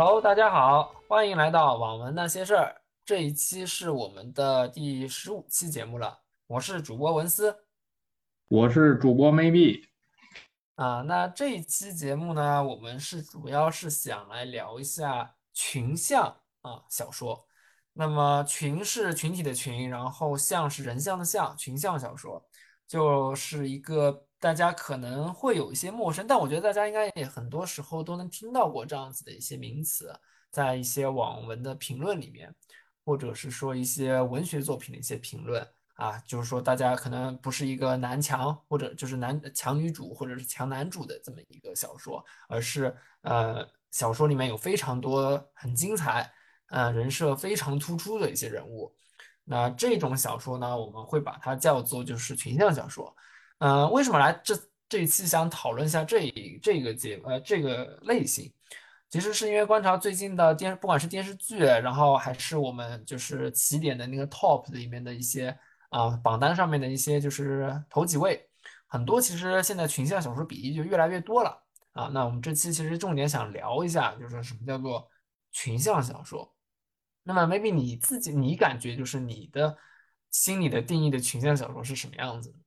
Hello，大家好，欢迎来到网文那些事儿。这一期是我们的第十五期节目了，我是主播文思我是主播 maybe，啊。那这一期节目呢，我们是主要是想来聊一下群像啊小说。那么群是群体的群，然后像是人像的像，群像小说就是一个大家可能会有一些陌生，但我觉得大家应该也很多时候都能听到过这样子的一些名词，在一些网文的评论里面，或者是说一些文学作品的一些评论啊，就是说大家可能不是一个男强或者就是男强女主或者是强男主的这么一个小说，而是呃小说里面有非常多很精彩。呃，人设非常突出的一些人物。那这种小说呢，我们会把它叫做就是群像小说。呃，为什么来这这一期想讨论一下这这个节呃这个类型？其实是因为观察最近的电，不管是电视剧，然后还是我们就是起点的那个 top 里面的一些啊榜单上面的一些就是头几位，很多其实现在群像小说比例就越来越多了啊。那我们这期其实重点想聊一下，就是什么叫做群像小说。那么，maybe 你自己，你感觉就是你的心里的定义的群像小说是什么样子的？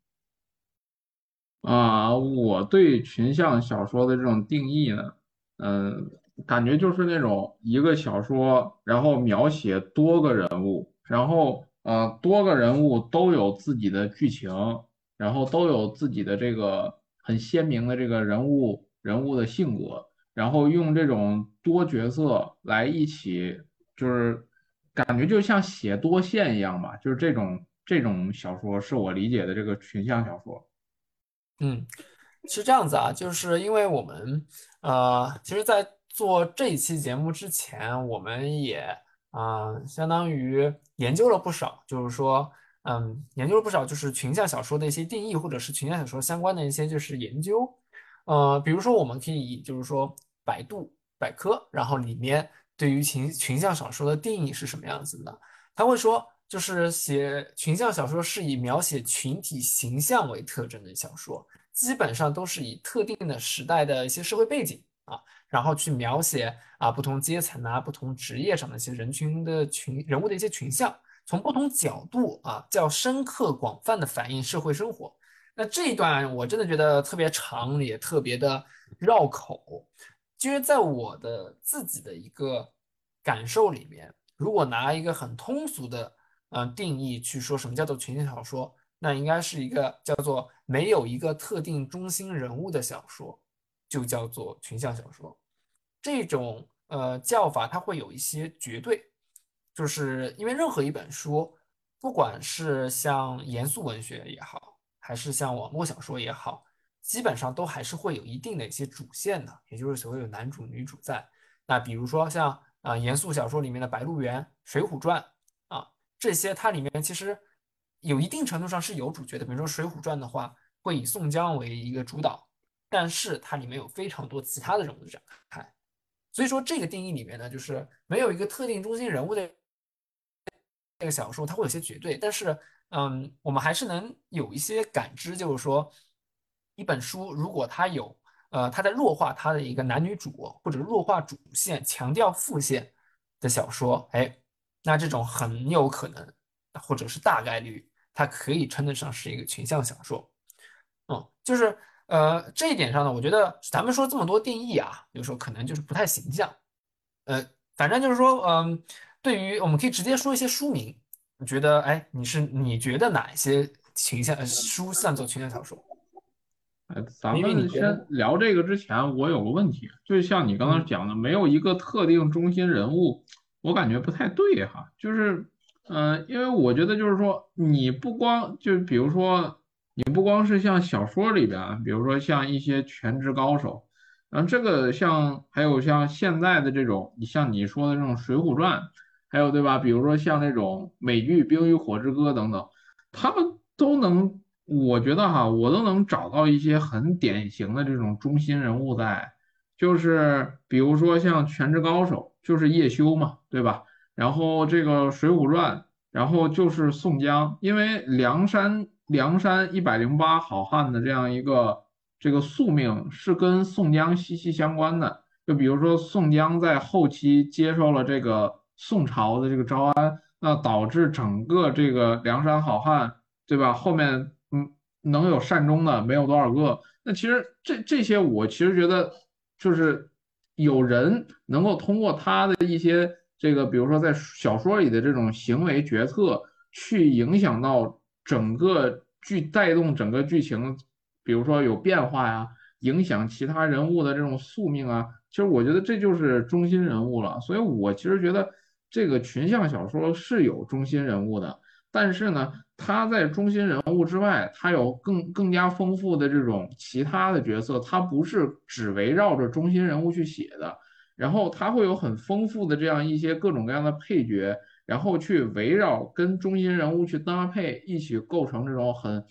啊，我对群像小说的这种定义呢，嗯，感觉就是那种一个小说，然后描写多个人物，然后呃，多个人物都有自己的剧情，然后都有自己的这个很鲜明的这个人物人物的性格，然后用这种多角色来一起就是。感觉就像写多线一样吧，就是这种这种小说是我理解的这个群像小说。嗯，是这样子啊，就是因为我们呃，其实，在做这一期节目之前，我们也啊，相当于研究了不少，就是说，嗯，研究了不少，就是群像小说的一些定义，或者是群像小说相关的一些就是研究。呃，比如说，我们可以就是说，百度百科，然后里面。对于群群像小说的定义是什么样子的？他会说，就是写群像小说是以描写群体形象为特征的小说，基本上都是以特定的时代的一些社会背景啊，然后去描写啊不同阶层啊、不同职业上的一些人群的群人物的一些群像，从不同角度啊，较深刻广泛的反映社会生活。那这一段我真的觉得特别长，也特别的绕口。因为在我的自己的一个感受里面，如果拿一个很通俗的嗯定义去说什么叫做群像小说，那应该是一个叫做没有一个特定中心人物的小说，就叫做群像小说。这种呃叫法它会有一些绝对，就是因为任何一本书，不管是像严肃文学也好，还是像网络小说也好。基本上都还是会有一定的一些主线的，也就是所谓有男主女主在。那比如说像啊严肃小说里面的《白鹿原》《水浒传》这些，它里面其实有一定程度上是有主角的。比如说《水浒传》的话，会以宋江为一个主导，但是它里面有非常多其他的人物的展开。所以说这个定义里面呢，就是没有一个特定中心人物的这个小说，它会有些绝对。但是嗯，我们还是能有一些感知，就是说。一本书，如果它有，呃，它在弱化它的一个男女主，或者弱化主线，强调副线的小说，哎，那这种很有可能，或者是大概率，它可以称得上是一个群像小说。嗯，就是，呃，这一点上呢，我觉得咱们说这么多定义啊，有时候可能就是不太形象。呃，反正就是说，嗯，对于我们可以直接说一些书名，你觉得，哎，你是你觉得哪一些群像书算作群像小说？咱们先聊这个之前，我有个问题，就像你刚刚讲的，没有一个特定中心人物，我感觉不太对哈。就是，嗯，因为我觉得就是说，你不光就比如说，你不光是像小说里边，比如说像一些全职高手，嗯，这个像还有像现在的这种，你像你说的这种《水浒传》，还有对吧？比如说像那种美剧《冰与火之歌》等等，他们都能。我觉得哈，我都能找到一些很典型的这种中心人物在，就是比如说像《全职高手》，就是叶修嘛，对吧？然后这个《水浒传》，然后就是宋江，因为梁山梁山一百零八好汉的这样一个这个宿命是跟宋江息息相关的，就比如说宋江在后期接受了这个宋朝的这个招安，那导致整个这个梁山好汉，对吧？后面嗯能有善终的没有多少个。那其实这这些我其实觉得就是有人能够通过他的一些这个，比如说在小说里的这种行为决策，去影响到整个剧，带动整个剧情，比如说有变化呀，影响其他人物的这种宿命啊。其实我觉得这就是中心人物了。所以我其实觉得这个群像小说是有中心人物的，但是呢。他在中心人物之外，他有更更加丰富的这种其他的角色，他不是只围绕着中心人物去写的，然后他会有很丰富的这样一些各种各样的配角，然后去围绕跟中心人物去搭配，一起构成这种很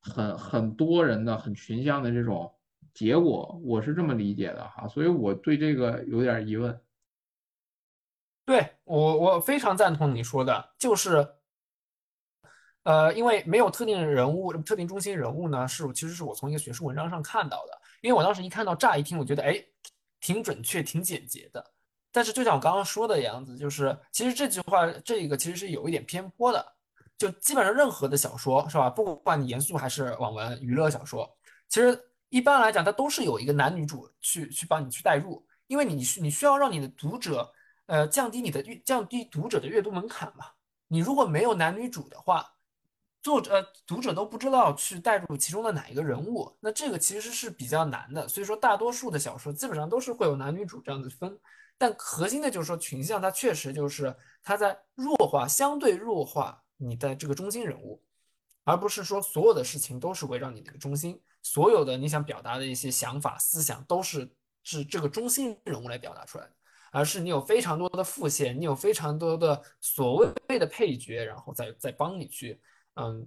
很很多人的很群像的这种结果，我是这么理解的哈，所以我对这个有点疑问。对我我非常赞同你说的，就是。呃，因为没有特定的人物、特定中心人物呢，是其实是我从一个学术文章上看到的。因为我当时一看到，乍一听，我觉得哎，挺准确、挺简洁的。但是就像我刚刚说的样子，就是其实这句话，这个其实是有一点偏颇的。就基本上任何的小说，是吧？不管你严肃还是网文、娱乐小说，其实一般来讲，它都是有一个男女主去去帮你去代入，因为你需你需要让你的读者，呃，降低你的阅降低读者的阅读门槛嘛。你如果没有男女主的话，作者、呃，读者都不知道去带入其中的哪一个人物，那这个其实是比较难的。所以说，大多数的小说基本上都是会有男女主这样的分，但核心的就是说群像，它确实就是它在弱化、相对弱化你的这个中心人物，而不是说所有的事情都是围绕你这个中心，所有的你想表达的一些想法、思想都是是这个中心人物来表达出来的，而是你有非常多的副线，你有非常多的所谓的配角，然后再再帮你去。嗯，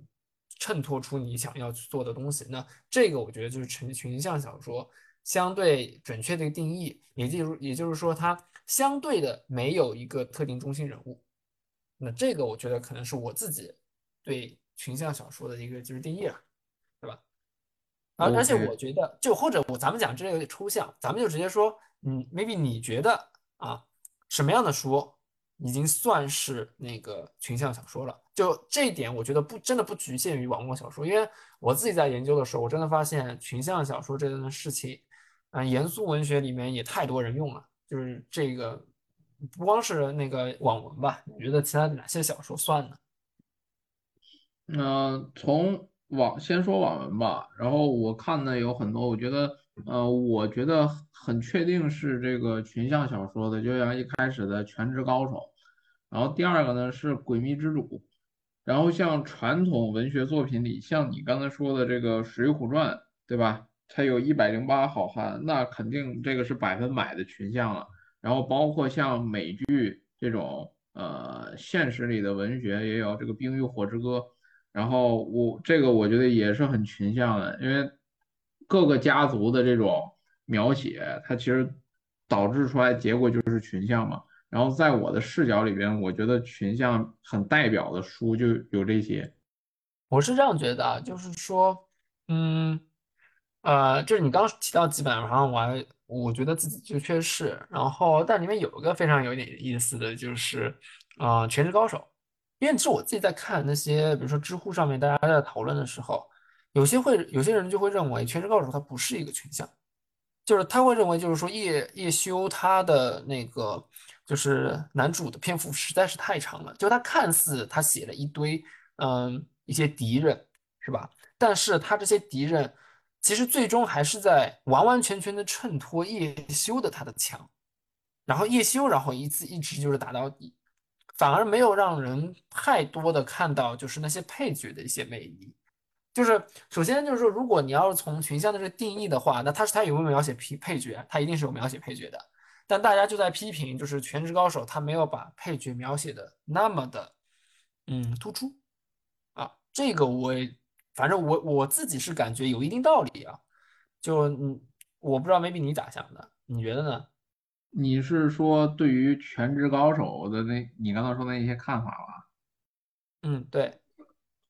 衬托出你想要去做的东西。那这个我觉得就是群群像小说相对准确的一个定义，也就是也就是说，它相对的没有一个特定中心人物。那这个我觉得可能是我自己对群像小说的一个就是定义了，对吧？而而且我觉得，就或者我咱们讲这个有点抽象，咱们就直接说，嗯，maybe 你觉得啊，什么样的书？已经算是那个群像小说了，就这一点，我觉得不真的不局限于网络小说，因为我自己在研究的时候，我真的发现群像小说这件事情，嗯，严肃文学里面也太多人用了，就是这个不光是那个网文吧，你觉得其他哪些小说算呢？嗯，从网先说网文吧，然后我看的有很多，我觉得。呃，我觉得很确定是这个群像小说的，就像一开始的《全职高手》，然后第二个呢是《诡秘之主》，然后像传统文学作品里，像你刚才说的这个《水浒传》，对吧？它有一百零八好汉，那肯定这个是百分百的群像了。然后包括像美剧这种，呃，现实里的文学也有这个《冰与火之歌》，然后我这个我觉得也是很群像的，因为。各个家族的这种描写，它其实导致出来结果就是群像嘛。然后在我的视角里边，我觉得群像很代表的书就有这些。我是这样觉得啊，就是说，嗯，呃，就是你刚提到几本，然后我还我觉得自己就确实是。然后但里面有一个非常有点意思的就是，啊，《全职高手》，因为是我自己在看那些，比如说知乎上面大家在讨论的时候。有些会，有些人就会认为《全职高手》它不是一个群像，就是他会认为，就是说叶叶修他的那个就是男主的篇幅实在是太长了，就他看似他写了一堆嗯一些敌人是吧？但是他这些敌人其实最终还是在完完全全的衬托叶修的他的强，然后叶修然后一次一直就是打到底，反而没有让人太多的看到就是那些配角的一些魅力。就是首先就是说，如果你要是从群像的这个定义的话，那他是他有没有描写配配角？他一定是有描写配角的。但大家就在批评，就是《全职高手》他没有把配角描写的那么的，嗯，突出啊。这个我反正我我自己是感觉有一定道理啊。就嗯，我不知道 maybe 你咋想的？你觉得呢？你是说对于《全职高手》的那你刚刚说那些看法吧？嗯，对。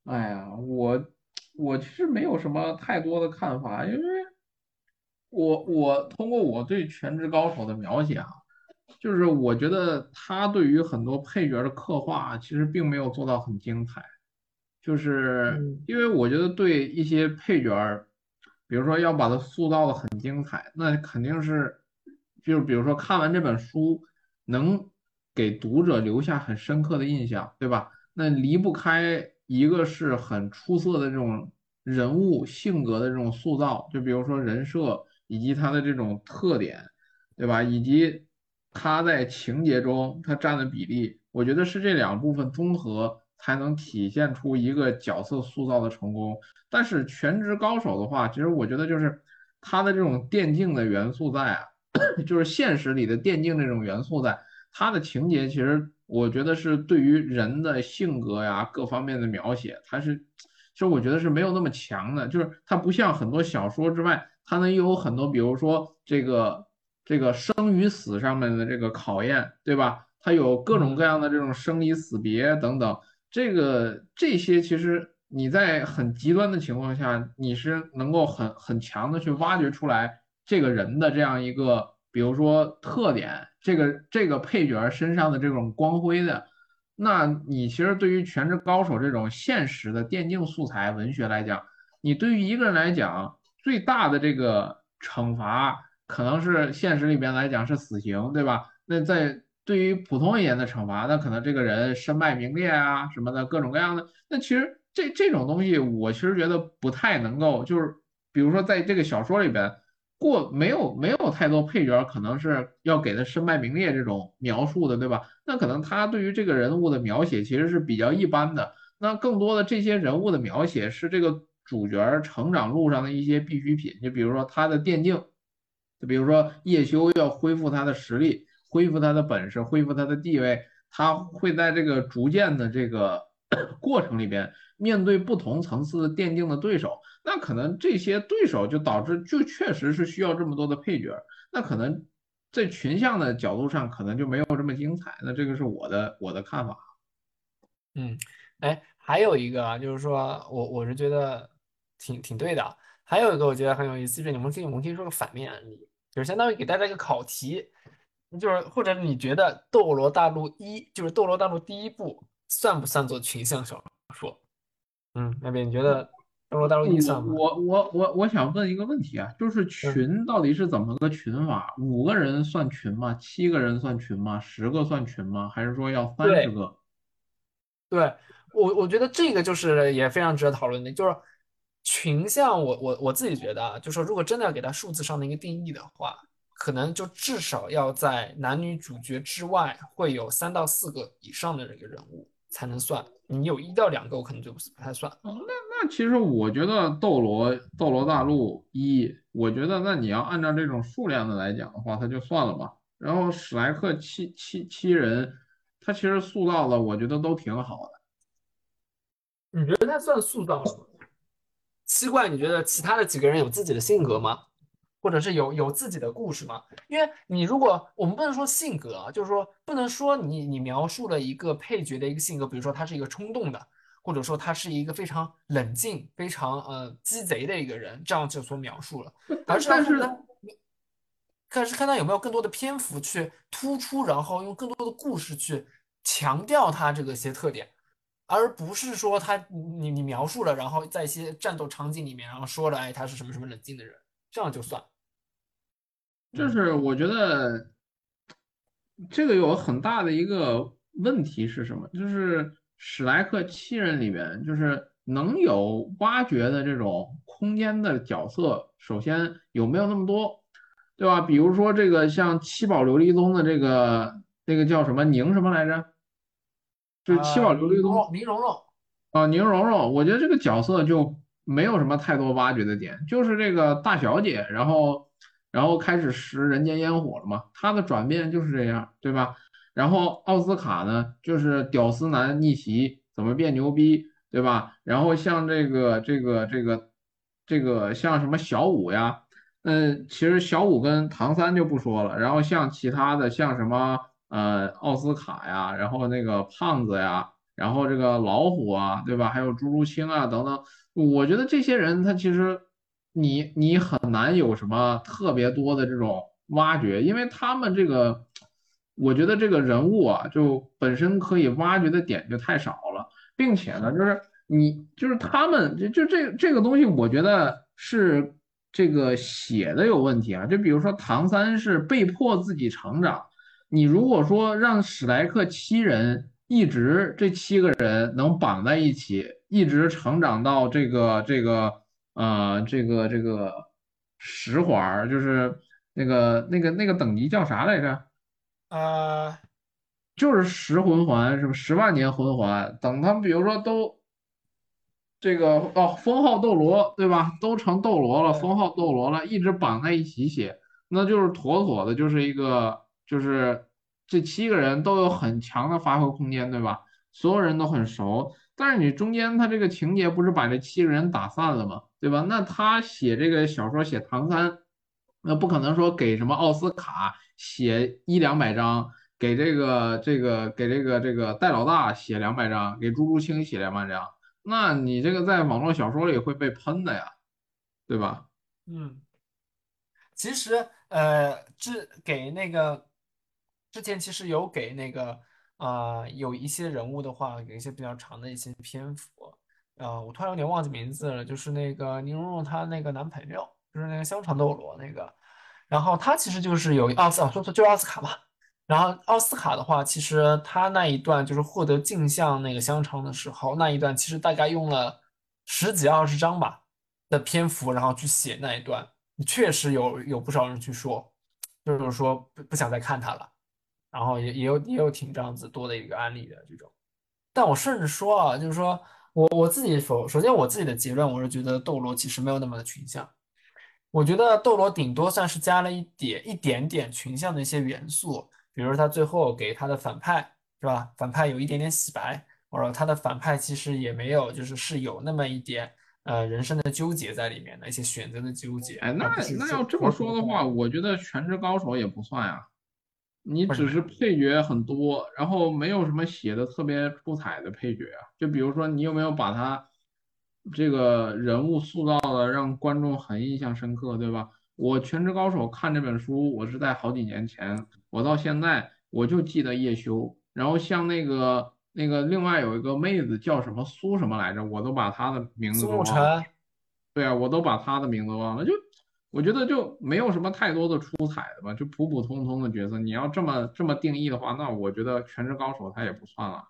哎呀，我。我其实没有什么太多的看法，因为我我通过我对全职高手的描写啊，就是我觉得他对于很多配角的刻画其实并没有做到很精彩，就是嗯因为我觉得对一些配角，比如说要把它塑造的很精彩，那肯定是就是比如说看完这本书能给读者留下很深刻的印象，对吧？那离不开一个是很出色的这种人物性格的这种塑造，就比如说人设以及他的这种特点，对吧？以及他在情节中他占的比例，我觉得是这两部分综合才能体现出一个角色塑造的成功。但是全职高手的话，其实我觉得就是他的这种电竞的元素在啊，就是现实里的电竞这种元素在。他的情节其实我觉得是对于人的性格呀各方面的描写，他是其实我觉得是没有那么强的，就是它不像很多小说之外，它能有很多，比如说这个这个生与死上面的这个考验，对吧？它有各种各样的这种生离死别等等，这个这些其实你在很极端的情况下，你是能够很很强的去挖掘出来这个人的这样一个。比如说特点，这个这个配角身上的这种光辉的，那你其实对于全职高手这种现实的电竞素材文学来讲，你对于一个人来讲，最大的这个惩罚可能是现实里边来讲是死刑，对吧？那在对于普通一点的惩罚，那可能这个人身败名裂啊什么的各种各样的，那其实这这种东西，我其实觉得不太能够，就是比如说在这个小说里边。过没有没有太多配角可能是要给他身败名裂这种描述的，对吧？那可能他对于这个人物的描写其实是比较一般的。那更多的这些人物的描写是这个主角成长路上的一些必需品，就比如说他的电竞，就比如说叶修要恢复他的实力，恢复他的本事，恢复他的地位，他会在这个逐渐的这个 过程里边面对不同层次的电竞的对手。那可能这些对手就导致就确实是需要这么多的配角，那可能在群像的角度上可能就没有这么精彩。那这个是我的我的看法。嗯，哎，还有一个啊，就是说我我是觉得挺挺对的。还有一个我觉得很有意思，就是你们可以我们可以说个反面案例，就是相当于给大家一个考题，就是或者你觉得《斗罗大陆一》就是《斗罗大陆》第一部算不算作群像小说？嗯，那边你觉得？斗罗大陆一算吗？我我我我想问一个问题啊，就是群到底是怎么个群法？五个人算群吗？七个人算群吗？十个算群吗？还是说要三十个？对我我觉得这个就是也非常值得讨论的，就是群像。我我我自己觉得啊，就是说如果真的要给它数字上的一个定义的话，可能就至少要在男女主角之外会有三到四个以上的这个人物才能算。你有一到两个，我可能就不太算。那那其实我觉得《斗罗斗罗大陆一》，我觉得那你要按照这种数量的来讲的话，它就算了吧。然后史莱克七七七人，他其实塑造的我觉得都挺好的。你觉得他算塑造了吗？七怪，你觉得其他的几个人有自己的性格吗？或者是有有自己的故事吗？因为你如果我们不能说性格啊，就是说不能说你你描述了一个配角的一个性格，比如说他是一个冲动的，或者说他是一个非常冷静、非常呃鸡贼的一个人，这样就所描述了。而是看他，看是看他有没有更多的篇幅去突出，然后用更多的故事去强调他这个些特点，而不是说他你你描述了，然后在一些战斗场景里面，然后说了，哎，他是什么什么冷静的人。这样就算，就是我觉得这个有很大的一个问题是什么？就是史莱克七人里边，就是能有挖掘的这种空间的角色，首先有没有那么多，对吧？比如说这个像七宝琉璃宗的这个那个叫什么宁什么来着？就是七宝琉璃宗宁荣荣啊，宁荣荣，我觉得这个角色就。没有什么太多挖掘的点，就是这个大小姐，然后然后开始食人间烟火了嘛，他的转变就是这样，对吧？然后奥斯卡呢，就是屌丝男逆袭，怎么变牛逼，对吧？然后像这个这个这个这个像什么小五呀，嗯，其实小五跟唐三就不说了，然后像其他的像什么呃奥斯卡呀，然后那个胖子呀。然后这个老虎啊，对吧？还有朱竹清啊等等，我觉得这些人他其实，你你很难有什么特别多的这种挖掘，因为他们这个，我觉得这个人物啊，就本身可以挖掘的点就太少了，并且呢，就是你就是他们就就这这个东西，我觉得是这个写的有问题啊。就比如说唐三是被迫自己成长，你如果说让史莱克七人一直这七个人能绑在一起，一直成长到这个这个。啊，这个这个十环就是那个那个那个等级叫啥来着？啊，就是十魂环是不？十万年魂环，等他们比如说都这个哦，封号斗罗对吧？都成斗罗了，封号斗罗了，一直绑在一起写，那就是妥妥的，就是一个就是这七个人都有很强的发挥空间，对吧？所有人都很熟。但是你中间他这个情节不是把这七个人打散了吗？对吧？那他写这个小说写唐三，那不可能说给什么奥斯卡写一两百张，给这个这个给这个这个戴老大写两百张，给朱竹清写两百张，那你这个在网络小说里会被喷的呀，对吧？嗯，其实呃，这给那个之前其实有给那个。啊，有一些人物的话，有一些比较长的一些篇幅，啊，我突然有点忘记名字了，就是那个宁荣荣她那个男朋友，就是那个香肠斗罗那个，然后他其实就是有奥斯啊，说错就是奥斯卡嘛，然后奥斯卡的话，其实他那一段就是获得镜像那个香肠的时候，那一段其实大概用了十几二十张吧的篇幅，然后去写那一段，确实有有不少人去说，就是说不不想再看他了。然后也也有也有挺这样子多的一个案例的这种，但我甚至说啊，就是说我我自己首首先我自己的结论，我是觉得斗罗其实没有那么的群像，我觉得斗罗顶多算是加了一点一点点群像的一些元素，比如他最后给他的反派是吧，反派有一点点洗白，或者他的反派其实也没有就是是有那么一点呃人生的纠结在里面的一些选择的纠结。哎，那那要这么说的话，我觉得全职高手也不算呀。你只是配角很多，然后没有什么写的特别出彩的配角啊。就比如说，你有没有把他这个人物塑造的让观众很印象深刻，对吧？我《全职高手》看这本书，我是在好几年前，我到现在我就记得叶修。然后像那个那个另外有一个妹子叫什么苏什么来着，我都把她的名字都忘了。对啊，我都把她的名字忘了，就。我觉得就没有什么太多的出彩的吧，就普普通通的角色。你要这么这么定义的话，那我觉得全职高手他也不算了。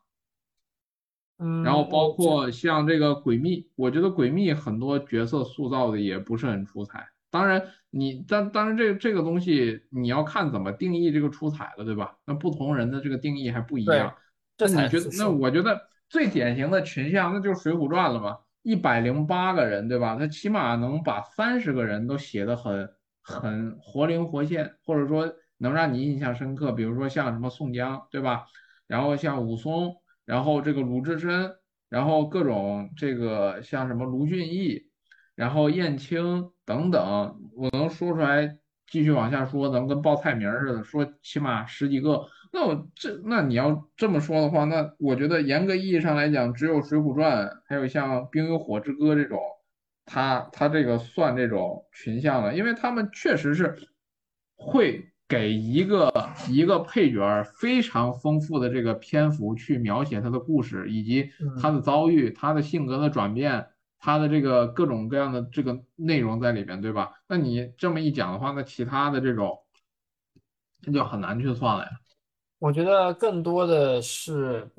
嗯，然后包括像这个诡秘，我觉得诡秘很多角色塑造的也不是很出彩。当然，你当当然这这个东西你要看怎么定义这个出彩了，对吧？那不同人的这个定义还不一样。这你觉得？那我觉得最典型的群像那就是《水浒传》了嘛。一百零八个人，对吧？他起码能把三十个人都写得很很活灵活现，或者说能让你印象深刻。比如说像什么宋江，对吧？然后像武松，然后这个鲁智深，然后各种这个像什么卢俊义，然后燕青等等，我能说出来。继续往下说，咱们跟报菜名似的，说起码十几个。那我这，那你要这么说的话，那我觉得严格意义上来讲，只有《水浒传》，还有像《冰与火之歌》这种，它它这个算这种群像了，因为他们确实是会给一个一个配角非常丰富的这个篇幅去描写他的故事以及他的遭遇、他的性格的转变。他的这个各种各样的这个内容在里边，对吧？那你这么一讲的话，那其他的这种那就很难去算了呀。我觉得更多的是，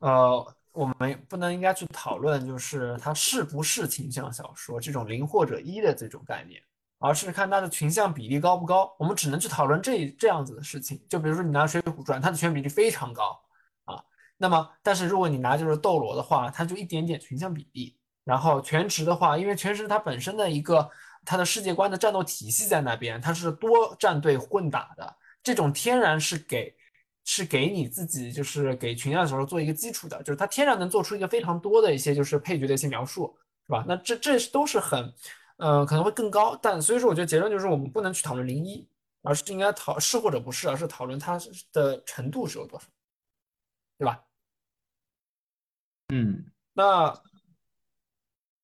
呃，我们不能应该去讨论就是它是不是群像小说这种零或者一的这种概念，而是看它的群像比例高不高。我们只能去讨论这这样子的事情。就比如说你拿《水浒传》，它的群像比例非常高啊。那么，但是如果你拿就是斗罗的话，它就一点点群像比例。然后全职的话，因为全职它本身的一个它的世界观的战斗体系在那边，它是多战队混打的，这种天然是给是给你自己就是给群像的时候做一个基础的，就是它天然能做出一个非常多的一些就是配角的一些描述，是吧？那这这都是很，呃，可能会更高，但所以说我觉得结论就是我们不能去讨论零一，而是应该讨是或者不是，而是讨论它的程度是有多少，对吧？嗯，那。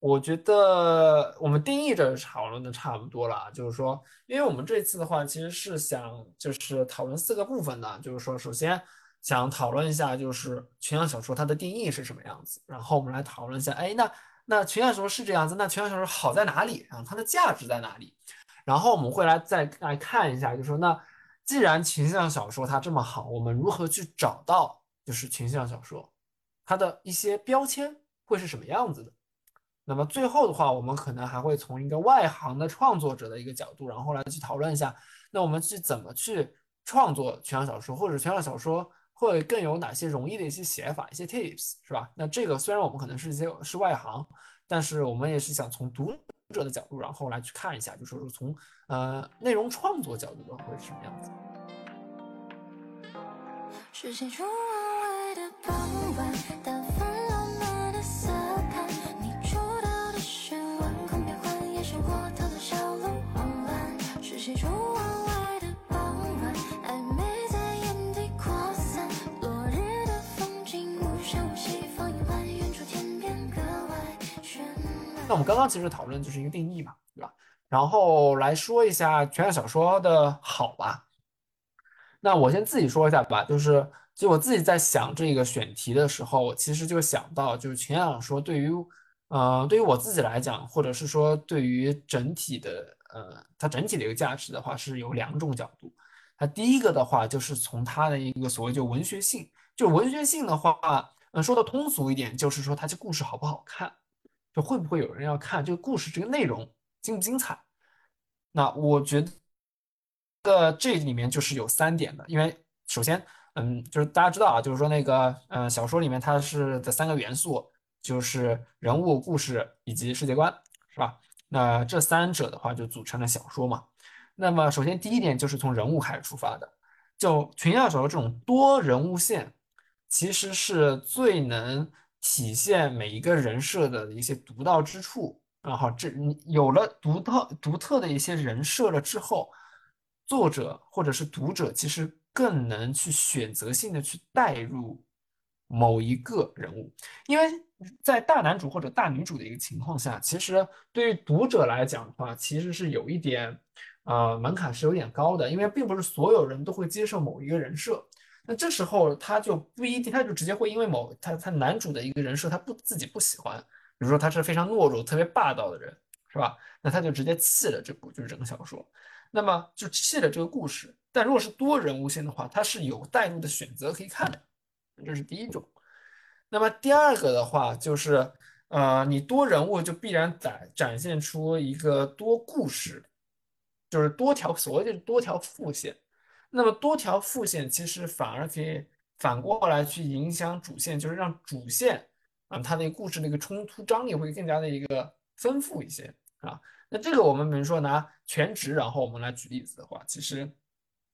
我觉得我们定义着讨论的差不多了，就是说，因为我们这次的话，其实是想就是讨论四个部分的，就是说，首先想讨论一下就是群像小说它的定义是什么样子，然后我们来讨论一下，哎，那那群像小说是这样子，那群像小说好在哪里啊？它的价值在哪里？然后我们会来再来看一下，就是说，那既然群像小说它这么好，我们如何去找到就是群像小说它的一些标签会是什么样子的？那么最后的话，我们可能还会从一个外行的创作者的一个角度，然后来去讨论一下，那我们去怎么去创作全小说，或者全小说会更有哪些容易的一些写法、一些 tips，是吧？那这个虽然我们可能是一些是外行，但是我们也是想从读者的角度，然后来去看一下，就是说从呃内容创作角度的会是什么样子。是谁窗外的傍晚的风那我们刚刚其实讨论就是一个定义嘛，对吧？然后来说一下群像小说的好吧。那我先自己说一下吧，就是就我自己在想这个选题的时候，我其实就想到，就是群像小说对于，呃，对于我自己来讲，或者是说对于整体的，呃，它整体的一个价值的话，是有两种角度。它第一个的话，就是从它的一个所谓就文学性，就文学性的话，嗯，说的通俗一点，就是说它这故事好不好看。会不会有人要看这个故事，这个内容精不精彩？那我觉得这里面就是有三点的，因为首先，嗯，就是大家知道啊，就是说那个，嗯，小说里面它是的三个元素，就是人物、故事以及世界观，是吧？那这三者的话就组成了小说嘛。那么首先第一点就是从人物开始出发的，就群像小说这种多人物线，其实是最能。体现每一个人设的一些独到之处，然后这你有了独特独特的一些人设了之后，作者或者是读者其实更能去选择性的去带入某一个人物，因为在大男主或者大女主的一个情况下，其实对于读者来讲的话，其实是有一点，呃，门槛是有点高的，因为并不是所有人都会接受某一个人设。那这时候他就不一定，他就直接会因为某他他男主的一个人设，他不自己不喜欢，比如说他是非常懦弱、特别霸道的人，是吧？那他就直接弃了这部就是整个小说，那么就弃了这个故事。但如果是多人物线的话，它是有带入的选择可以看的，这是第一种。那么第二个的话就是，呃，你多人物就必然展展现出一个多故事，就是多条所谓的多条副线。那么多条副线其实反而可以反过来去影响主线，就是让主线啊它的故事那个冲突张力会更加的一个丰富一些啊。那这个我们比如说拿全职，然后我们来举例子的话，其实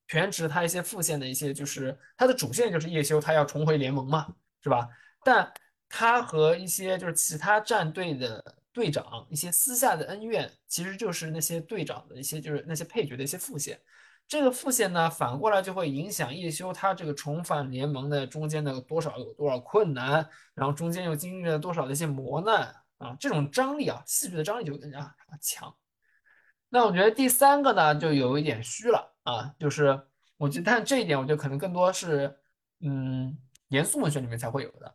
全职它一些副线的一些就是它的主线就是叶修他要重回联盟嘛，是吧？但他和一些就是其他战队的队长一些私下的恩怨，其实就是那些队长的一些就是那些配角的一些副线。这个副线呢，反过来就会影响叶修他这个重返联盟的中间的多少有多少困难，然后中间又经历了多少的一些磨难啊，这种张力啊，戏剧的张力就更加强。那我觉得第三个呢，就有一点虚了啊，就是我觉得，但这一点我觉得可能更多是，嗯，严肃文学里面才会有的，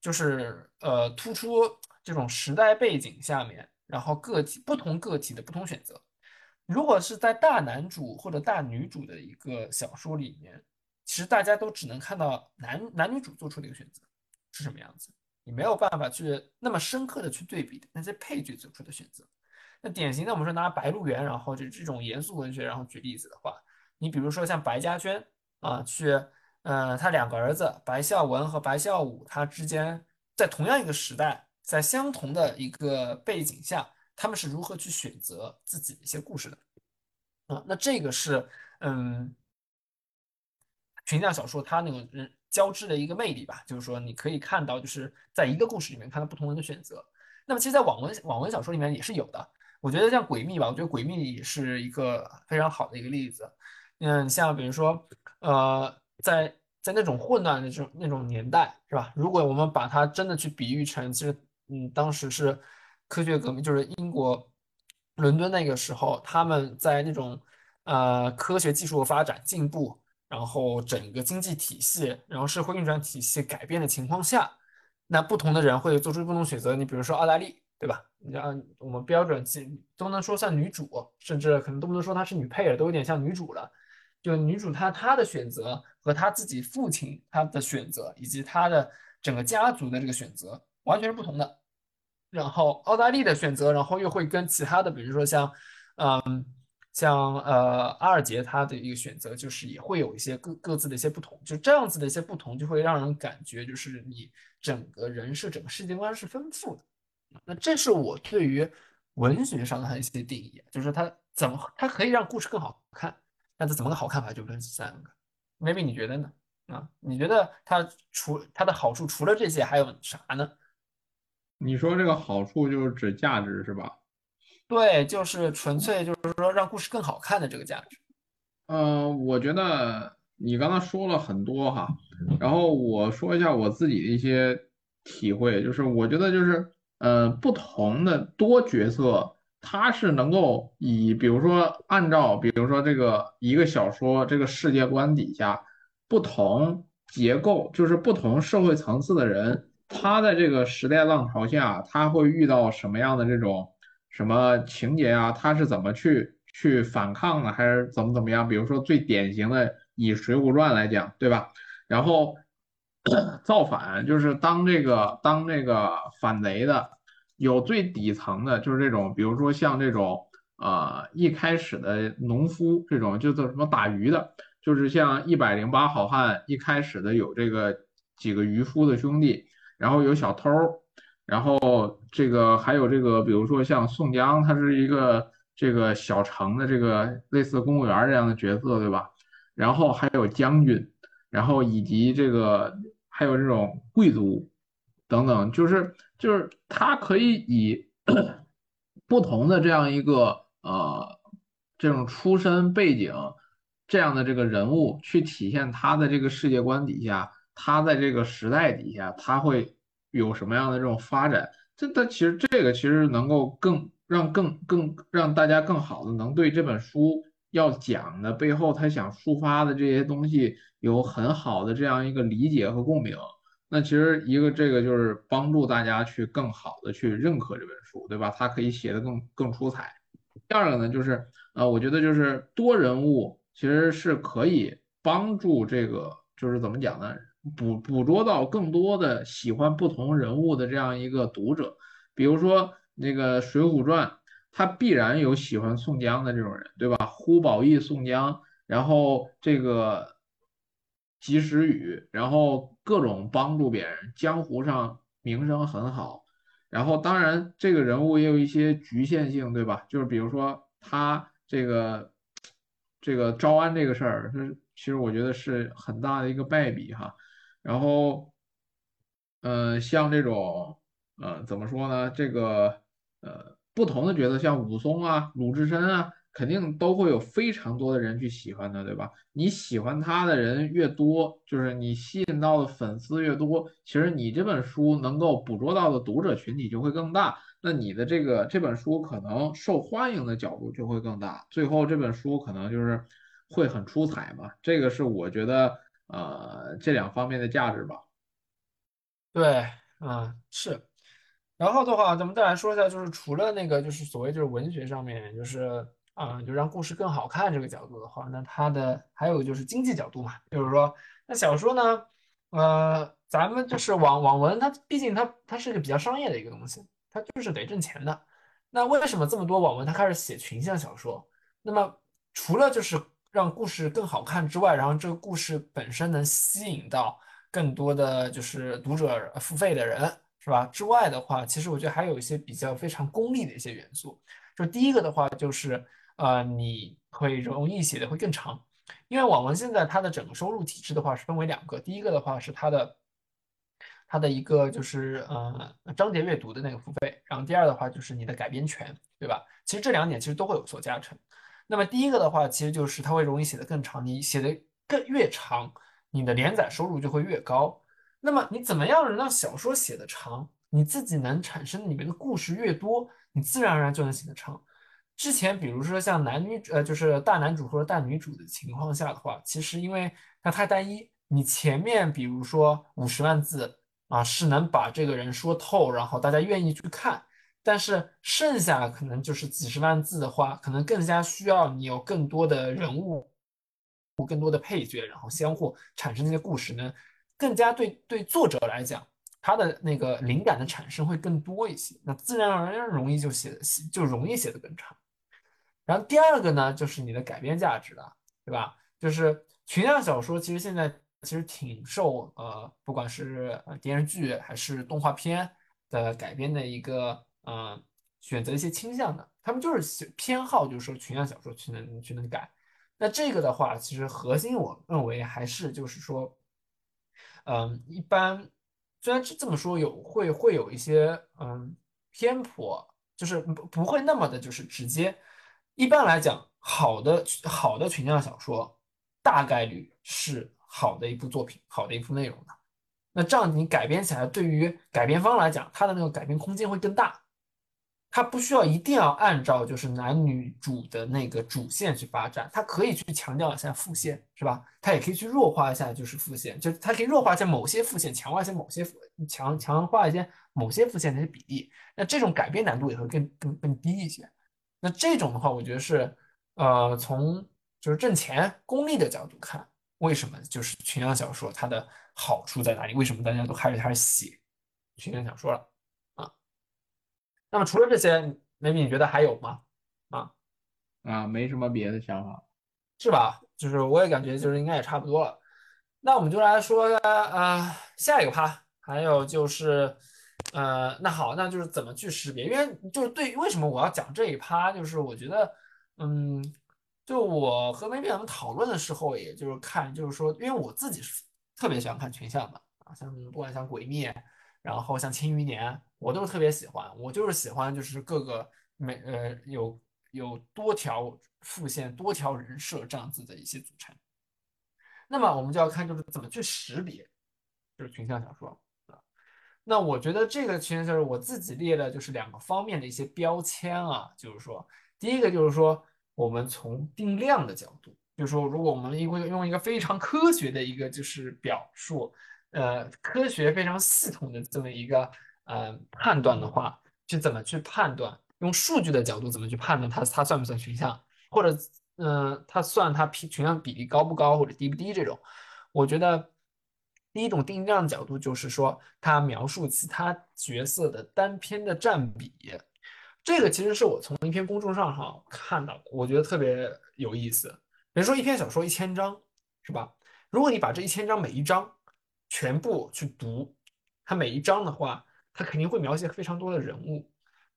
就是呃，突出这种时代背景下面，然后个体不同个体的不同选择。如果是在大男主或者大女主的一个小说里面，其实大家都只能看到男男女主做出的一个选择是什么样子，你没有办法去那么深刻的去对比那些配角做出的选择。那典型的我们说拿《白鹿原》，然后就这种严肃文学，然后举例子的话，你比如说像白嘉轩啊，去，呃，他两个儿子白孝文和白孝武，他之间在同样一个时代，在相同的一个背景下。他们是如何去选择自己的一些故事的啊？那这个是嗯，群像小说它那个人交织的一个魅力吧，就是说你可以看到，就是在一个故事里面看到不同人的选择。那么其实，在网文网文小说里面也是有的。我觉得像《诡秘》吧，我觉得《诡秘》也是一个非常好的一个例子。嗯，像比如说，呃，在在那种混乱的这种那种年代，是吧？如果我们把它真的去比喻成，其实嗯，当时是。科学革命，就是英国伦敦那个时候，他们在那种呃科学技术发展进步，然后整个经济体系，然后社会运转体系改变的情况下，那不同的人会做出不同选择。你比如说澳大利对吧？你按我们标准都能说像女主，甚至可能都不能说她是女配了，都有点像女主了。就女主她她的选择和她自己父亲他的选择，以及她的整个家族的这个选择完全是不同的。然后澳大利的选择，然后又会跟其他的，比如说像，嗯，像呃阿尔杰他的一个选择，就是也会有一些各各自的一些不同。就这样子的一些不同，就会让人感觉就是你整个人是、整个世界观是丰富的。那这是我对于文学上的一些定义，就是它怎么它可以让故事更好看。那它怎么个好看法就分三个，maybe 你觉得呢？啊，你觉得它除它的好处除了这些还有啥呢？你说这个好处就是指价值是吧？对，就是纯粹就是说让故事更好看的这个价值。嗯，我觉得你刚才说了很多哈，然后我说一下我自己的一些体会，就是我觉得就是呃不同的多角色。它是能够以，比如说按照，比如说这个一个小说这个世界观底下，不同结构，就是不同社会层次的人，他在这个时代浪潮下，他会遇到什么样的这种什么情节啊？他是怎么去去反抗的，还是怎么怎么样？比如说最典型的以《水浒传》来讲，对吧？然后 造反就是当这个当这个反贼的。有最底层的，就是这种，比如说像这种，呃，一开始的农夫这种，就做什么打鱼的，就是像一百零八好汉一开始的有这个几个渔夫的兄弟，然后有小偷，然后这个还有这个，比如说像宋江，他是一个这个小城的这个类似公务员这样的角色，对吧？然后还有将军，然后以及这个还有这种贵族。等等，就是就是他可以以 不同的这样一个呃这种出身背景这样的这个人物去体现他的这个世界观底下，他在这个时代底下他会有什么样的这种发展？这他其实这个其实能够更让更更让大家更好的能对这本书要讲的背后他想抒发的这些东西有很好的这样一个理解和共鸣。那其实一个这个就是帮助大家去更好的去认可这本书，对吧？它可以写的更更出彩。第二个呢，就是呃，我觉得就是多人物其实是可以帮助这个就是怎么讲呢？捕捕捉到更多的喜欢不同人物的这样一个读者。比如说那个《水浒传》，它必然有喜欢宋江的这种人，对吧？呼保义宋江，然后这个。及时雨，然后各种帮助别人，江湖上名声很好。然后当然这个人物也有一些局限性，对吧？就是比如说他这个这个招安这个事儿，是其实我觉得是很大的一个败笔哈。然后，呃，像这种呃怎么说呢？这个呃不同的角色，像武松啊、鲁智深啊。肯定都会有非常多的人去喜欢他，对吧？你喜欢他的人越多，就是你吸引到的粉丝越多，其实你这本书能够捕捉到的读者群体就会更大，那你的这个这本书可能受欢迎的角度就会更大，最后这本书可能就是会很出彩嘛。这个是我觉得呃这两方面的价值吧。对，啊是。然后的话，咱们再来说一下，就是除了那个，就是所谓就是文学上面，就是。啊，就让故事更好看这个角度的话，那它的还有就是经济角度嘛，就是说，那小说呢，呃，咱们就是网网文，它毕竟它它是一个比较商业的一个东西，它就是得挣钱的。那为什么这么多网文它开始写群像小说？那么除了就是让故事更好看之外，然后这个故事本身能吸引到更多的就是读者付费的人，是吧？之外的话，其实我觉得还有一些比较非常功利的一些元素，就第一个的话就是。呃，你会容易写的会更长，因为网文现在它的整个收入体制的话是分为两个，第一个的话是它的它的一个就是呃章节阅读的那个付费，然后第二的话就是你的改编权，对吧？其实这两点其实都会有所加成。那么第一个的话，其实就是它会容易写的更长，你写的更越长，你的连载收入就会越高。那么你怎么样能让小说写的长？你自己能产生里面的故事越多，你自然而然就能写得长。之前比如说像男女呃，就是大男主或者大女主的情况下的话，其实因为它太单一，你前面比如说五十万字啊，是能把这个人说透，然后大家愿意去看。但是剩下可能就是几十万字的话，可能更加需要你有更多的人物，更多的配角，然后相互产生那些故事呢，更加对对作者来讲，他的那个灵感的产生会更多一些，那自然而然容易就写就容易写的更长。然后第二个呢，就是你的改编价值了，对吧？就是群像小说其实现在其实挺受呃，不管是电视剧还是动画片的改编的一个。嗯，选择一些倾向的，他们就是偏好，就是说群像小说去能去能改。那这个的话，其实核心我认为还是就是说，嗯，一般虽然这么说有会会有一些嗯偏颇，就是不不会那么的就是直接。一般来讲，好的好的群像小说大概率是好的一部作品，好的一部内容的。那这样你改编起来，对于改编方来讲，它的那个改编空间会更大。他不需要一定要按照就是男女主的那个主线去发展，他可以去强调一下副线，是吧？他也可以去弱化一下就是副线，就他可以弱化一下某些副线，强化一些某些强强化一些某些副线的一些比例。那这种改编难度也会更更更低一些。那这种的话，我觉得是呃从就是挣钱功利的角度看，为什么就是群像小说它的好处在哪里？为什么大家都开始开始写群像小说了？那么除了这些，maybe 你觉得还有吗？啊啊，没什么别的想法，是吧？就是我也感觉就是应该也差不多了。那我们就来说呃下一个趴，还有就是呃那好，那就是怎么去识别？因为就是对为什么我要讲这一趴，就是我觉得嗯，就我和 maybe 他们讨论的时候，也就是看就是说，因为我自己是特别喜欢看群像的啊，像不管像鬼灭。然后像《庆余年》，我都是特别喜欢。我就是喜欢，就是各个每呃有有多条副线、多条人设这样子的一些组成。那么我们就要看，就是怎么去识别，就是群像小说啊。那我觉得这个群像小说，我自己列的就是两个方面的一些标签啊，就是说，第一个就是说，我们从定量的角度，就是说，如果我们因为用一个非常科学的一个就是表述。呃，科学非常系统的这么一个呃判断的话，去怎么去判断？用数据的角度怎么去判断它它算不算群像，或者嗯，它算它群群像比例高不高或者低不低？这种，我觉得第一种定量角度就是说，它描述其他角色的单篇的占比。这个其实是我从一篇公众号上看到的，我觉得特别有意思。比如说一篇小说一千章，是吧？如果你把这一千章每一章全部去读，它每一章的话，他肯定会描写非常多的人物。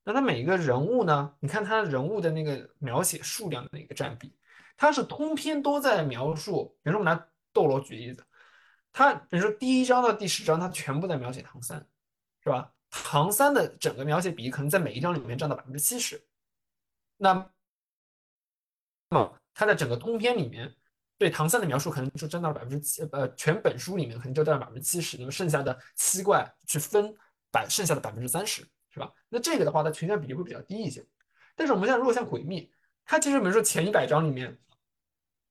那它每一个人物呢？你看它人物的那个描写数量的那个占比，它是通篇都在描述。比如说我们拿斗罗举例子，它比如说第一章到第十章，它全部在描写唐三，是吧？唐三的整个描写比例可能在每一章里面占到百分之七十。那么它在整个通篇里面。对唐三的描述可能就占到了百分之七，呃，全本书里面可能就占了百分之七十，那么剩下的七怪去分百剩下的百分之三十，是吧？那这个的话，它群像比例会比较低一些。但是我们像如果像诡秘，它其实比如说前一百章里面，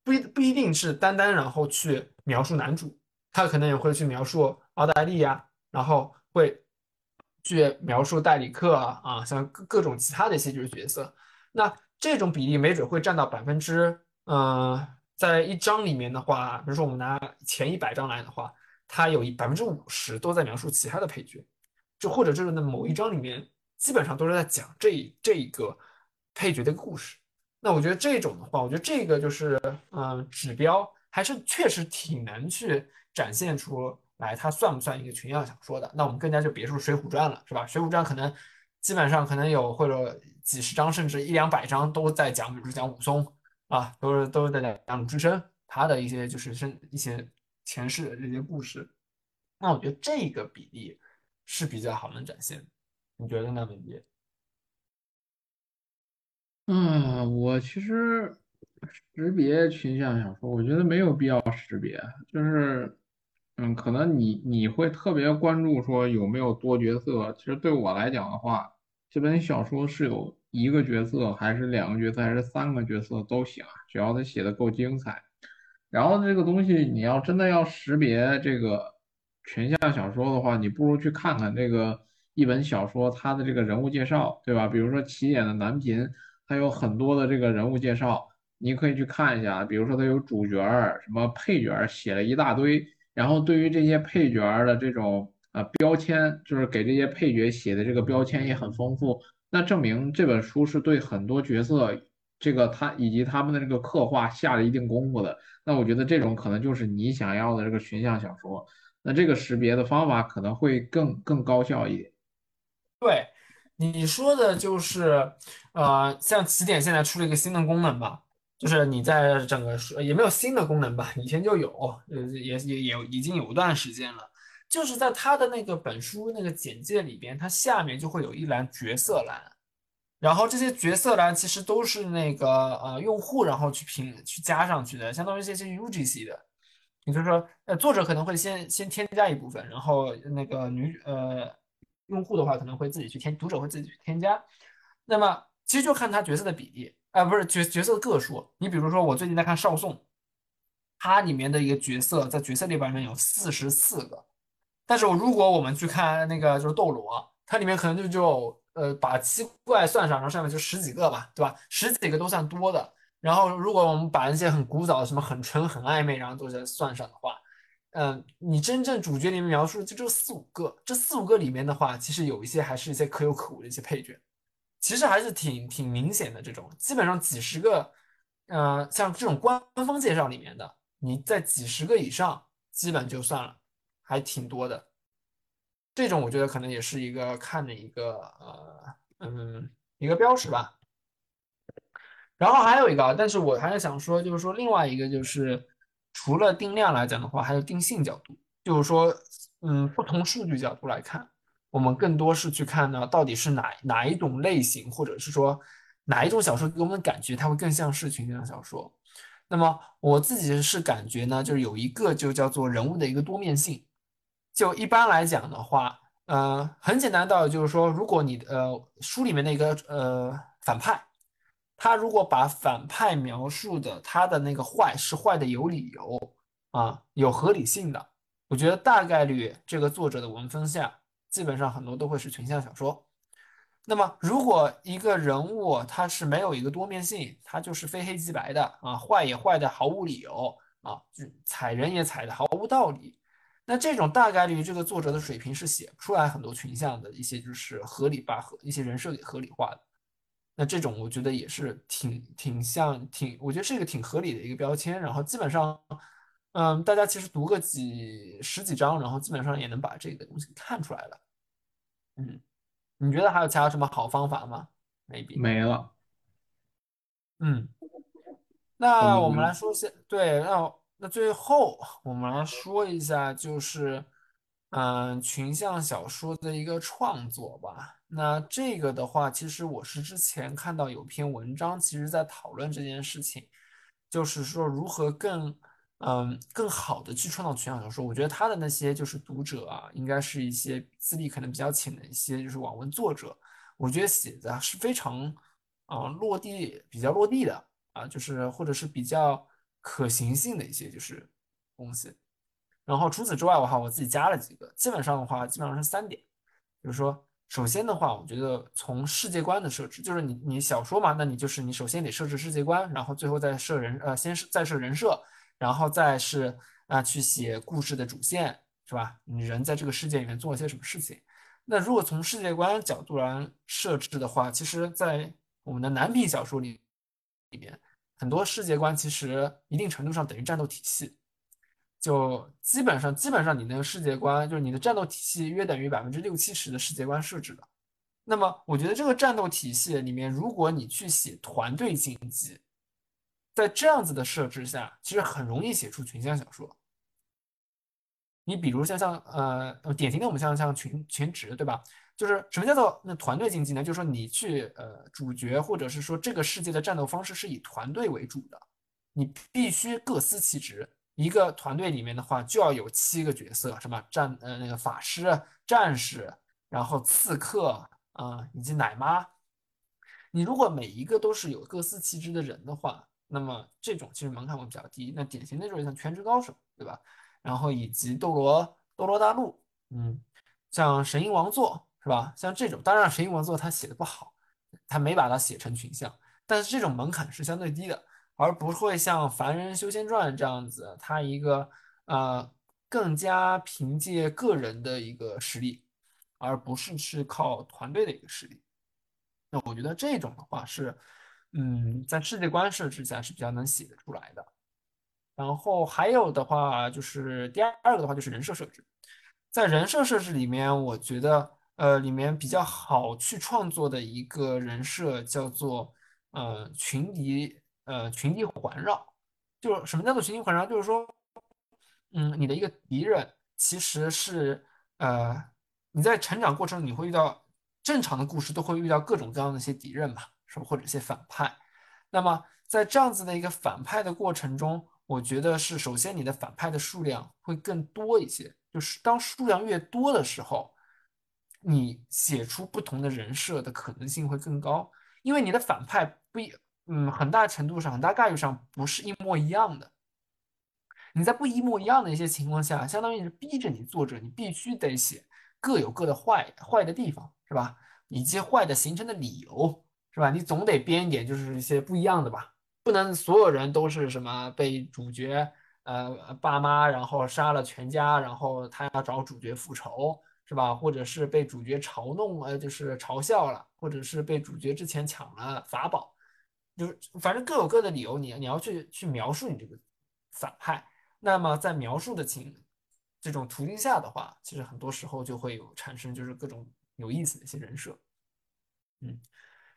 不一不一定是单单然后去描述男主，他可能也会去描述奥黛丽呀，然后会去描述戴里克啊，啊，像各各种其他的一些就是角色。那这种比例没准会占到百分之，嗯。在一章里面的话，比如说我们拿前一百章来的话，它有一百分之五十都在描述其他的配角，就或者就是那某一章里面基本上都是在讲这这一个配角的故事。那我觉得这种的话，我觉得这个就是嗯指标还是确实挺难去展现出来它算不算一个群像小说的。那我们更加就别说《水浒传》了，是吧？《水浒传》可能基本上可能有或者几十章甚至一两百章都在讲，比如说讲武松。啊，都是都是在讲鲁智深他的一些就是身一些前世的这些故事，那我觉得这个比例是比较好能展现，你觉得呢，文杰？嗯，我其实识别群像小说，我觉得没有必要识别，就是嗯，可能你你会特别关注说有没有多角色。其实对我来讲的话，这本小说是有一个角色，还是两个角色，还是三个角色都行，只要他写的够精彩。然后这个东西，你要真的要识别这个群像小说的话，你不如去看看这个一本小说它的这个人物介绍，对吧？比如说起点的男频，它有很多的这个人物介绍，你可以去看一下。比如说它有主角儿、什么配角儿，写了一大堆。然后对于这些配角儿的这种呃标签，就是给这些配角写的这个标签也很丰富。那证明这本书是对很多角色这个他以及他们的这个刻画下了一定功夫的。那我觉得这种可能就是你想要的这个群像小说，那这个识别的方法可能会更更高效一点。对，你说的就是，呃，像起点现在出了一个新的功能吧，就是你在整个书也没有新的功能吧，以前就有，呃，也也也已经有一段时间了，就是在它的那个本书那个简介里边，它下面就会有一栏角色栏。然后这些角色栏其实都是那个呃用户然后去评去加上去的，相当于这些 UGC 的，也就是说，呃作者可能会先先添加一部分，然后那个女呃用户的话可能会自己去添，读者会自己去添加。那么其实就看他角色的比例，啊不是角角色的个数。你比如说我最近在看少宋，它里面的一个角色在角色列表里面有四十四个，但是我如果我们去看那个就是斗罗，它里面可能就就。呃，把七怪算上，然后上面就十几个吧，对吧？十几个都算多的。然后，如果我们把那些很古早的、什么很纯、很暧昧，然后都在算上的话，嗯，你真正主角里面描述的就这四五个。这四五个里面的话，其实有一些还是一些可有可无的一些配角，其实还是挺挺明显的。这种基本上几十个，呃，像这种官方介绍里面的，你在几十个以上，基本就算了，还挺多的。这种我觉得可能也是一个看的一个呃嗯一个标识吧。然后还有一个啊，但是我还是想说，就是说另外一个就是除了定量来讲的话，还有定性角度，就是说嗯不同数据角度来看，我们更多是去看呢到底是哪哪一种类型，或者是说哪一种小说给我们的感觉它会更像是群像小说。那么我自己是感觉呢，就是有一个就叫做人物的一个多面性。就一般来讲的话，呃，很简单道理就是说，如果你呃书里面那个呃反派，他如果把反派描述的他的那个坏是坏的有理由啊，有合理性的，我觉得大概率这个作者的文风下，基本上很多都会是群像小说。那么如果一个人物他是没有一个多面性，他就是非黑即白的啊，坏也坏的毫无理由啊，就踩人也踩的毫无道理。那这种大概率，这个作者的水平是写不出来很多群像的一些，就是合理把合一些人设给合理化的。那这种我觉得也是挺挺像挺，我觉得是一个挺合理的一个标签。然后基本上，嗯，大家其实读个几十几章，然后基本上也能把这个东西看出来了。嗯，你觉得还有其他什么好方法吗？maybe 没了。嗯，那我们来说些对，那。那最后我们来说一下，就是，嗯，群像小说的一个创作吧。那这个的话，其实我是之前看到有篇文章，其实在讨论这件事情，就是说如何更，嗯，更好的去创造群像小说。我觉得他的那些就是读者啊，应该是一些资历可能比较浅的一些就是网文作者，我觉得写的是非常，啊，落地比较落地的啊，就是或者是比较。可行性的一些就是东西，然后除此之外的话，我自己加了几个，基本上的话基本上是三点，就是说，首先的话，我觉得从世界观的设置，就是你你小说嘛，那你就是你首先得设置世界观，然后最后再设人，呃，先是再设人设，然后再是啊去写故事的主线，是吧？你人在这个世界里面做了些什么事情？那如果从世界观角度来设置的话，其实，在我们的男频小说里里面。很多世界观其实一定程度上等于战斗体系，就基本上基本上你那个世界观就是你的战斗体系约等于百分之六七十的世界观设置的。那么我觉得这个战斗体系里面，如果你去写团队竞技，在这样子的设置下，其实很容易写出群像小说。你比如像像呃典型的我们像像群群职对吧？就是什么叫做那团队竞技呢？就是说你去呃主角或者是说这个世界的战斗方式是以团队为主的，你必须各司其职，一个团队里面的话，就要有七个角色，什么战呃那个法师、战士，然后刺客啊，以及奶妈。你如果每一个都是有各司其职的人的话，那么这种其实门槛会比较低。那典型的就是像全职高手，对吧？然后以及斗罗、斗罗大陆，嗯，像神鹰王座，是吧？像这种，当然神鹰王座他写的不好，他没把它写成群像，但是这种门槛是相对低的。而不会像《凡人修仙传》这样子，它一个呃更加凭借个人的一个实力，而不是是靠团队的一个实力。那我觉得这种的话是，嗯，在世界观设置下是比较能写得出来的。然后还有的话就是第二个的话就是人设设置，在人设设置里面，我觉得呃里面比较好去创作的一个人设叫做呃群敌。呃，群敌环绕，就是什么叫做群敌环绕？就是说，嗯，你的一个敌人其实是呃，你在成长过程你会遇到正常的故事都会遇到各种各样的一些敌人嘛，是吧？或者一些反派。那么在这样子的一个反派的过程中，我觉得是首先你的反派的数量会更多一些，就是当数量越多的时候，你写出不同的人设的可能性会更高，因为你的反派不一。嗯，很大程度上，很大概率上不是一模一样的。你在不一模一样的一些情况下，相当于是逼着你作者，你必须得写各有各的坏坏的地方，是吧？以及坏的形成的理由，是吧？你总得编一点，就是一些不一样的吧？不能所有人都是什么被主角呃爸妈然后杀了全家，然后他要找主角复仇，是吧？或者是被主角嘲弄，呃，就是嘲笑了，或者是被主角之前抢了法宝。就是反正各有各的理由，你你要去去描述你这个反派，那么在描述的情这种途径下的话，其实很多时候就会有产生就是各种有意思的一些人设，嗯，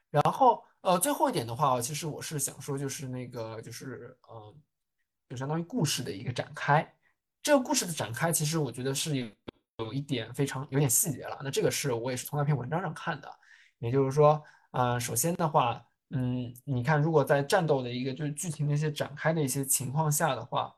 然后呃最后一点的话，其实我是想说就是那个就是呃就相当于故事的一个展开，这个故事的展开其实我觉得是有有一点非常有点细节了，那这个是我也是从那篇文章上看的，也就是说呃首先的话。嗯，你看，如果在战斗的一个就是剧情的一些展开的一些情况下的话，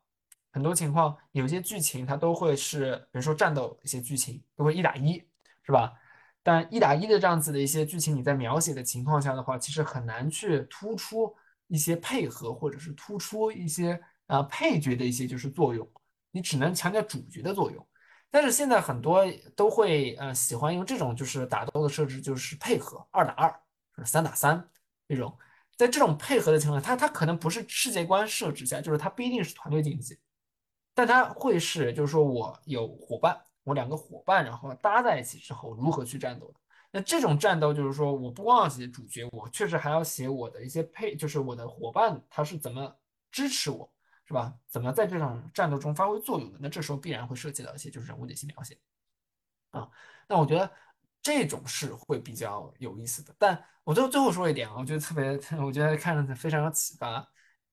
很多情况有些剧情它都会是，比如说战斗一些剧情都会一打一，是吧？但一打一的这样子的一些剧情，你在描写的情况下的话，其实很难去突出一些配合或者是突出一些呃配角的一些就是作用，你只能强调主角的作用。但是现在很多都会呃喜欢用这种就是打斗的设置，就是配合二打二，三打三。这种，在这种配合的情况下，它它可能不是世界观设置下，就是它不一定是团队竞技，但它会是，就是说我有伙伴，我两个伙伴，然后搭在一起之后如何去战斗的。那这种战斗就是说，我不光要写主角，我确实还要写我的一些配，就是我的伙伴他是怎么支持我，是吧？怎么在这场战斗中发挥作用的？那这时候必然会涉及到一些就是人物的一些描写啊。那我觉得。这种是会比较有意思的，但我最后最后说一点啊，我觉得特别，我觉得看着非常有启发，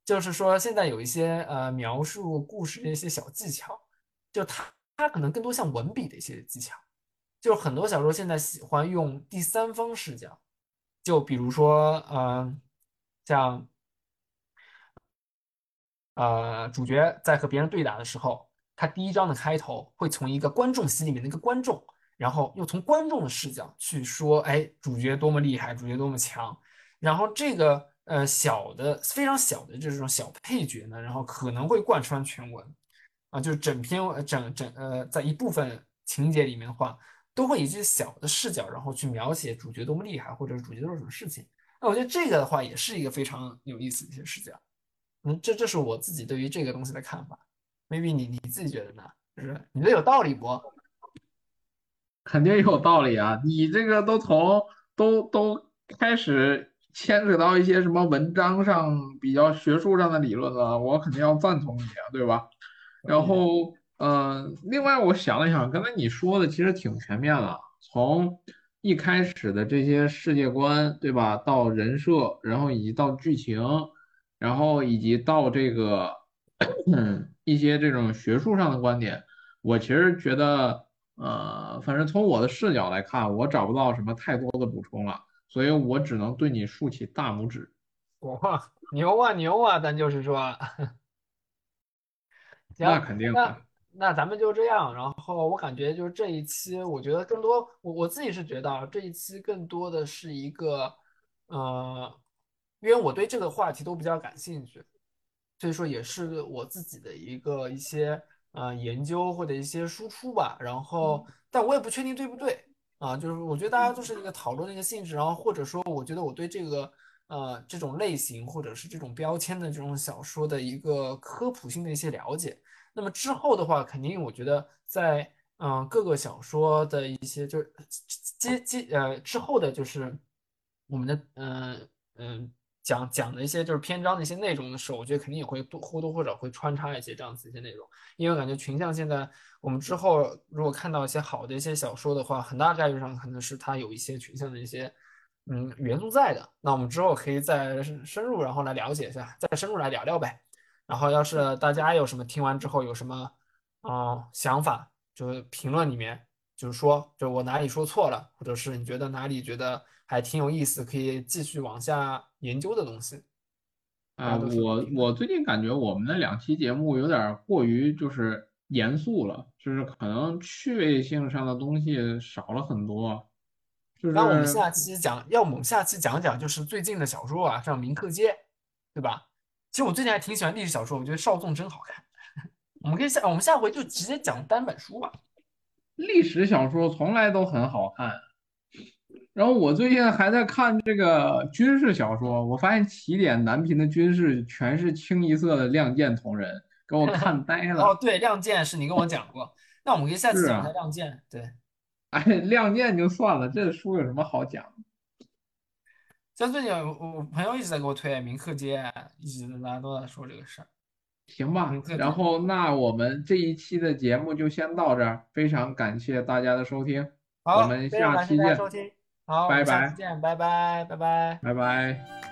就是说现在有一些呃描述故事的一些小技巧，就它它可能更多像文笔的一些技巧，就很多小说现在喜欢用第三方视角，就比如说嗯，像呃主角在和别人对打的时候，他第一章的开头会从一个观众席里面的一个观众。然后又从观众的视角去说，哎，主角多么厉害，主角多么强。然后这个呃小的非常小的这种小配角呢，然后可能会贯穿全文，啊，就是整篇整整呃在一部分情节里面的话，都会以这些小的视角，然后去描写主角多么厉害，或者主角做了什么事情。那我觉得这个的话也是一个非常有意思的一些视角。嗯，这这是我自己对于这个东西的看法。maybe 你你自己觉得呢？就是你觉得有道理不？肯定有道理啊！你这个都从都都开始牵扯到一些什么文章上比较学术上的理论了，我肯定要赞同你啊，对吧？然后，嗯，另外我想了想，刚才你说的其实挺全面了，从一开始的这些世界观，对吧，到人设，然后以及到剧情，然后以及到这个 一些这种学术上的观点，我其实觉得。呃，反正从我的视角来看，我找不到什么太多的补充了，所以我只能对你竖起大拇指。哇，牛啊牛啊！咱就是说，那肯定的。那咱们就这样，然后我感觉就是这一期，我觉得更多，我我自己是觉得啊，这一期更多的是一个，呃，因为我对这个话题都比较感兴趣，所以说也是我自己的一个一些呃研究或者一些输出吧。然后，但我也不确定对不对啊，就是我觉得大家就是一个讨论的一个性质，然后或者说我觉得我对这个呃这种类型或者是这种标签的这种小说的一个科普性的一些了解。那么之后的话，肯定我觉得在嗯各个小说的一些就是接接呃之后的，就是我们的嗯嗯讲讲的一些就是篇章的一些内容的时候，我觉得肯定也会多或多或少会穿插一些这样子一些内容，因为感觉群像现在我们之后如果看到一些好的一些小说的话，很大概率上可能是它有一些群像的一些嗯元素在的，那我们之后可以再深入然后来了解一下，再深入来聊聊呗。然后，要是大家有什么听完之后有什么嗯想法，就评论里面就是说，就我哪里说错了，或者是你觉得哪里觉得还挺有意思，可以继续往下研究的东西。啊，我我最近感觉我们的两期节目有点过于就是严肃了，就是可能趣味性上的东西少了很多。就是那我们下期讲，要我们下期讲讲就是最近的小说啊，像《铭刻街》，对吧？其实我最近还挺喜欢历史小说，我觉得少纵真好看。我们可以下，我们下回就直接讲单本书吧。历史小说从来都很好看。然后我最近还在看这个军事小说，我发现起点南平的军事全是清一色的亮剑同人，给我 看呆了。哦，对，亮剑是你跟我讲过，那我们可以下次讲一下亮剑。对，哎，亮剑就算了，这书有什么好讲？像最近我我朋友一直在给我推《明克街》，一直大家都在说这个事儿。行吧，然后那我们这一期的节目就先到这儿，非常感谢大家的收听，我们下期见。好，拜拜，下期见，拜拜，拜拜，拜拜。